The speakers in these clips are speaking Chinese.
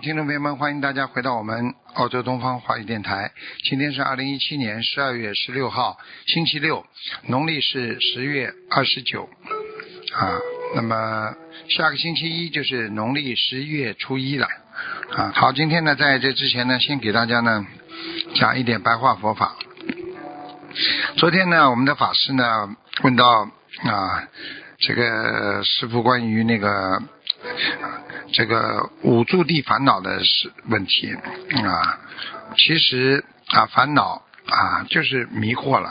听众朋友们，欢迎大家回到我们澳洲东方华语电台。今天是二零一七年十二月十六号，星期六，农历是十月二十九啊。那么下个星期一就是农历十一月初一了啊。好，今天呢，在这之前呢，先给大家呢讲一点白话佛法。昨天呢，我们的法师呢问到啊，这个师傅关于那个。这个五住地烦恼的是问题啊，其实啊烦恼啊就是迷惑了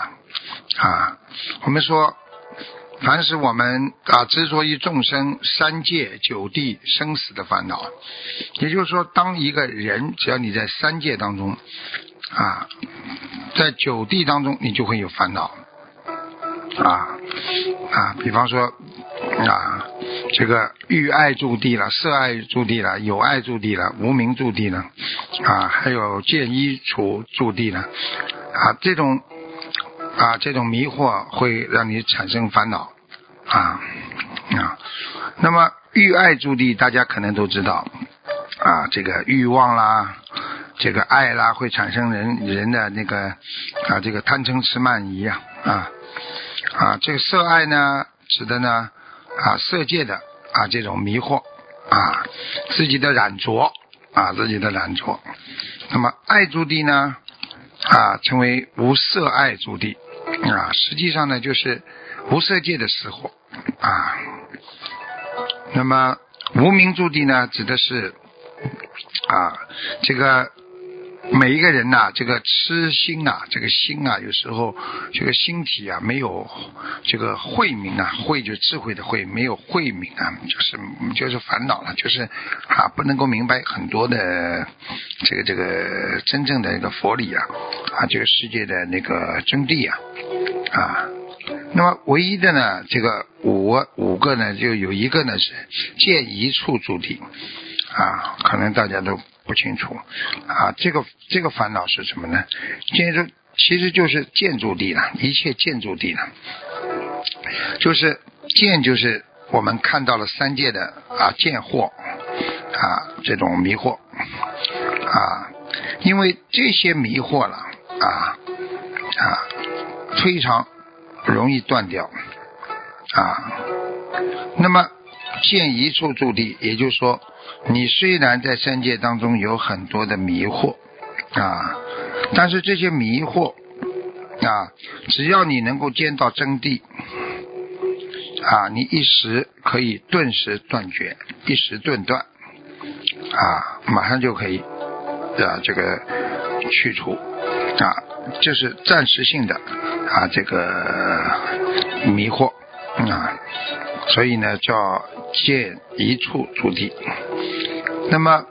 啊。我们说，凡是我们啊执着于众生三界九地生死的烦恼，也就是说，当一个人只要你在三界当中啊，在九地当中，你就会有烦恼啊啊，比方说啊。这个欲爱驻地了，色爱驻地了，有爱驻地了，无名驻地了，啊，还有见衣处驻地了，啊，这种啊这种迷惑会让你产生烦恼，啊啊，那么欲爱驻地，大家可能都知道，啊，这个欲望啦，这个爱啦，会产生人人的那个啊这个贪嗔痴慢疑啊啊啊，这个色爱呢，指的呢。啊，色界的啊这种迷惑啊，自己的染着啊，自己的染着。那么爱住地呢啊，称为无色爱住地啊，实际上呢就是无色界的死火啊。那么无名住地呢，指的是啊这个。每一个人呐，这个痴心呐，这个心啊，有时候这个心体啊，没有这个慧明啊，慧就智慧的慧，没有慧明啊，就是就是烦恼了，就是啊，不能够明白很多的这个这个真正的一个佛理啊，啊，这个世界的那个真谛啊，啊，那么唯一的呢，这个五五个呢，就有一个呢是见一处住地啊，可能大家都。不清楚。啊，这个这个烦恼是什么呢？建筑其实就是建筑地了，一切建筑地了，就是建就是我们看到了三界的啊见惑啊这种迷惑。啊，因为这些迷惑了啊啊非常容易断掉。啊，那么见一处驻地，也就是说。你虽然在三界当中有很多的迷惑啊，但是这些迷惑啊，只要你能够见到真谛啊，你一时可以顿时断绝，一时顿断啊，马上就可以啊这个去除啊，这是暂时性的啊这个迷惑啊，所以呢叫建一处住地。那么，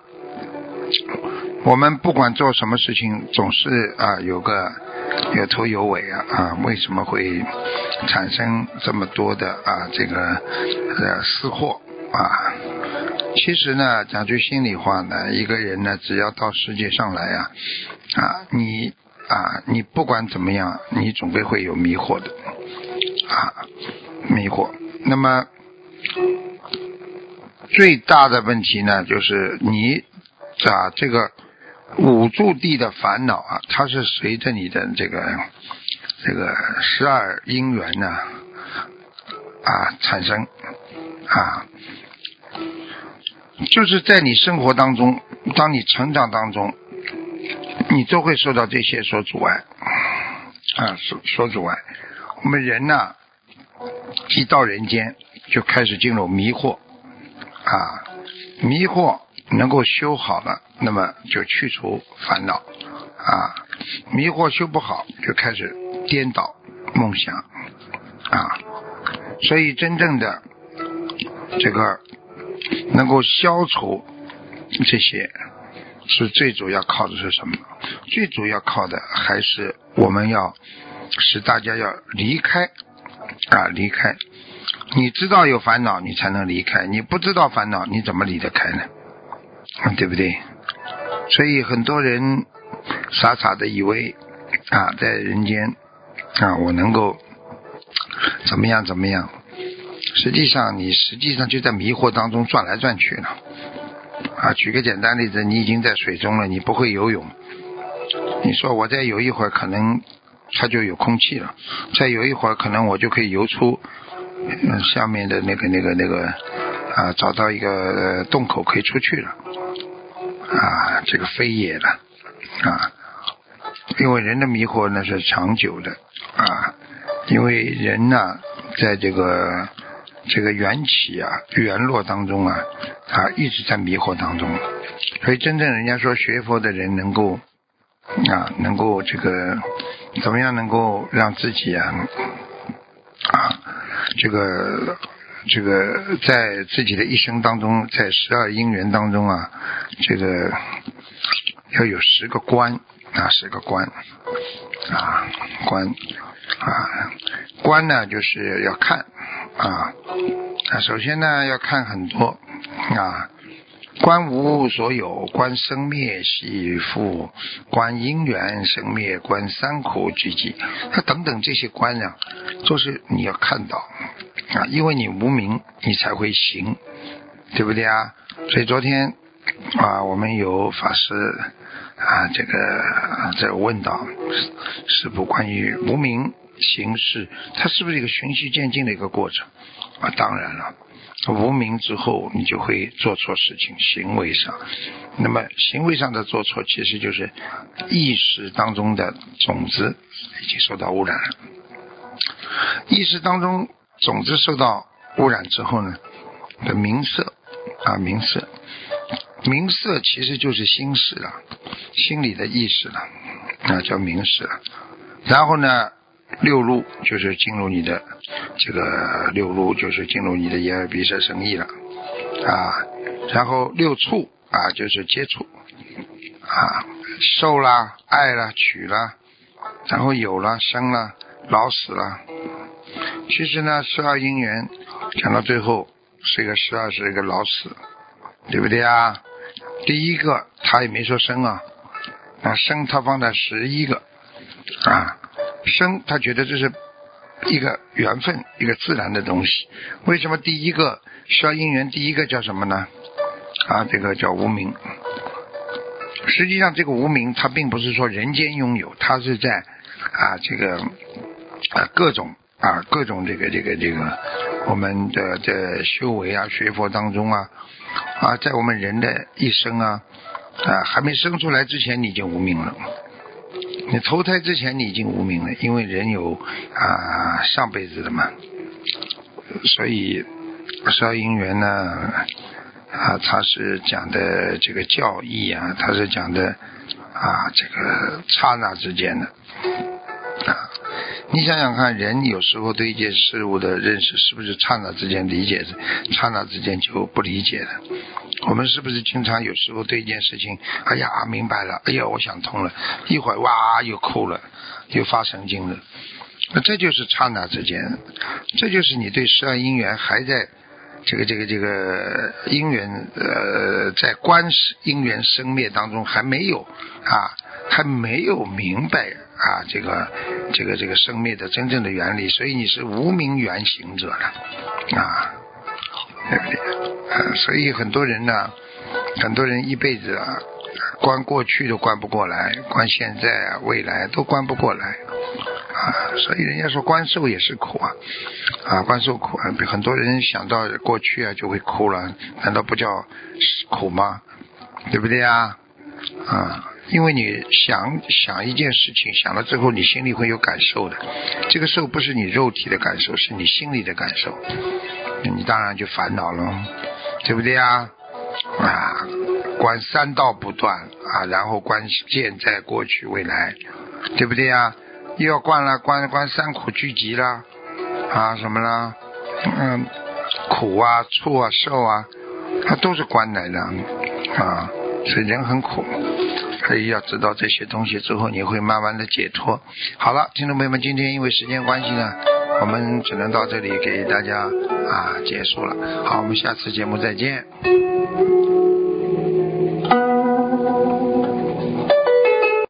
我们不管做什么事情，总是啊有个有头有尾啊啊，为什么会产生这么多的啊这个呃私货啊？其实呢，讲句心里话呢，一个人呢，只要到世界上来啊啊，你啊你不管怎么样，你总归会有迷惑的啊迷惑。那么。最大的问题呢，就是你啊，这个五住地的烦恼啊，它是随着你的这个这个十二因缘呢啊产生啊，就是在你生活当中，当你成长当中，你都会受到这些所阻碍啊，所所阻碍。我们人呢，一到人间就开始进入迷惑。啊，迷惑能够修好了，那么就去除烦恼啊。迷惑修不好，就开始颠倒梦想啊。所以真正的这个能够消除这些，是最主要靠的是什么？最主要靠的还是我们要使大家要离开啊，离开。你知道有烦恼，你才能离开；你不知道烦恼，你怎么离得开呢？对不对？所以很多人傻傻的以为啊，在人间啊，我能够怎么样怎么样？实际上，你实际上就在迷惑当中转来转去呢。啊，举个简单例子，你已经在水中了，你不会游泳。你说我再游一会儿，可能它就有空气了；再游一会儿，可能我就可以游出下面的那个、那个、那个啊，找到一个洞口可以出去了。啊，这个飞也了。啊，因为人的迷惑那是长久的。啊，因为人呢，在这个这个缘起啊、缘落当中啊，他一直在迷惑当中，所以真正人家说学佛的人能够啊，能够这个怎么样能够让自己啊啊这个。这个在自己的一生当中，在十二因缘当中啊，这个要有十个关啊，十个关啊，关啊，关呢就是要看啊，啊，首先呢要看很多啊。观无所有，观生灭息复，观因缘生灭，观三苦聚集，他等等这些观呢，都是你要看到啊，因为你无名，你才会行，对不对啊？所以昨天啊，我们有法师啊，这个在问到是不关于无名行事，它是不是一个循序渐进的一个过程啊？当然了。无名之后，你就会做错事情，行为上。那么行为上的做错，其实就是意识当中的种子已经受到污染了。意识当中种子受到污染之后呢，的名色啊，名色，名色其实就是心识了，心理的意识了，啊，叫名识了。然后呢？六路就是进入你的这个六路，就是进入你的眼耳鼻舌身意了啊。然后六触啊，就是接触啊，受啦、爱啦、取啦，然后有了、生了、老死了。其实呢，十二因缘讲到最后是一个十二，是一个老死，对不对啊？第一个他也没说生啊，啊生他放在十一个。生，他觉得这是一个缘分，一个自然的东西。为什么第一个需要因缘？第一个叫什么呢？啊，这个叫无名。实际上，这个无名，它并不是说人间拥有，它是在啊这个啊各种啊各种这个这个这个我们的在修为啊学佛当中啊啊，在我们人的一生啊啊还没生出来之前，你就无名了。你投胎之前你已经无名了，因为人有啊上辈子的嘛，所以十二因缘呢啊，他是讲的这个教义啊，他是讲的啊这个刹那之间的啊，你想想看，人有时候对一件事物的认识是不是刹那之间理解的，刹那之间就不理解了？我们是不是经常有时候对一件事情，哎呀明白了，哎呀我想通了，一会儿哇又哭了，又发神经了，那这就是刹那之间，这就是你对十二因缘还在这个这个这个因缘呃在观因缘生灭当中还没有啊还没有明白啊这个这个这个生灭的真正的原理，所以你是无名缘行者了啊。对不对？所以很多人呢，很多人一辈子啊，关过去都关不过来，关现在啊、未来都关不过来啊。所以人家说关受也是苦啊，啊，关受苦啊。很多人想到过去啊就会哭了，难道不叫苦吗？对不对啊？啊，因为你想想一件事情，想了之后你心里会有感受的，这个受不是你肉体的感受，是你心里的感受。你当然就烦恼了，对不对啊？啊，观三道不断啊，然后观现在、过去、未来，对不对啊？又要观了，观观三苦聚集了，啊，什么了？嗯，苦啊、醋啊、受啊，它都是观来的啊，所以人很苦。所以要知道这些东西之后，你会慢慢的解脱。好了，听众朋友们，今天因为时间关系呢，我们只能到这里给大家。啊结束了。好我们下次节目再见。